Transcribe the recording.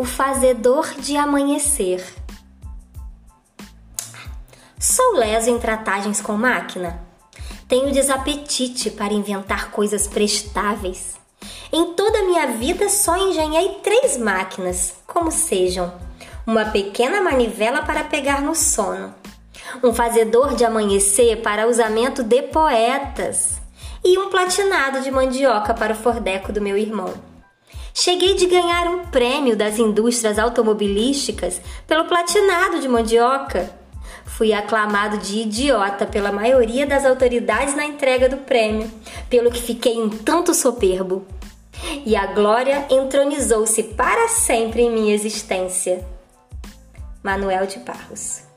o fazedor de amanhecer. Sou leso em tratagens com máquina. Tenho desapetite para inventar coisas prestáveis. Em toda a minha vida só engenhei três máquinas, como sejam: uma pequena manivela para pegar no sono, um fazedor de amanhecer para usamento de poetas e um platinado de mandioca para o fordeco do meu irmão. Cheguei de ganhar um prêmio das indústrias automobilísticas pelo platinado de mandioca. Fui aclamado de idiota pela maioria das autoridades na entrega do prêmio, pelo que fiquei um tanto soberbo. E a glória entronizou-se para sempre em minha existência. Manuel de Barros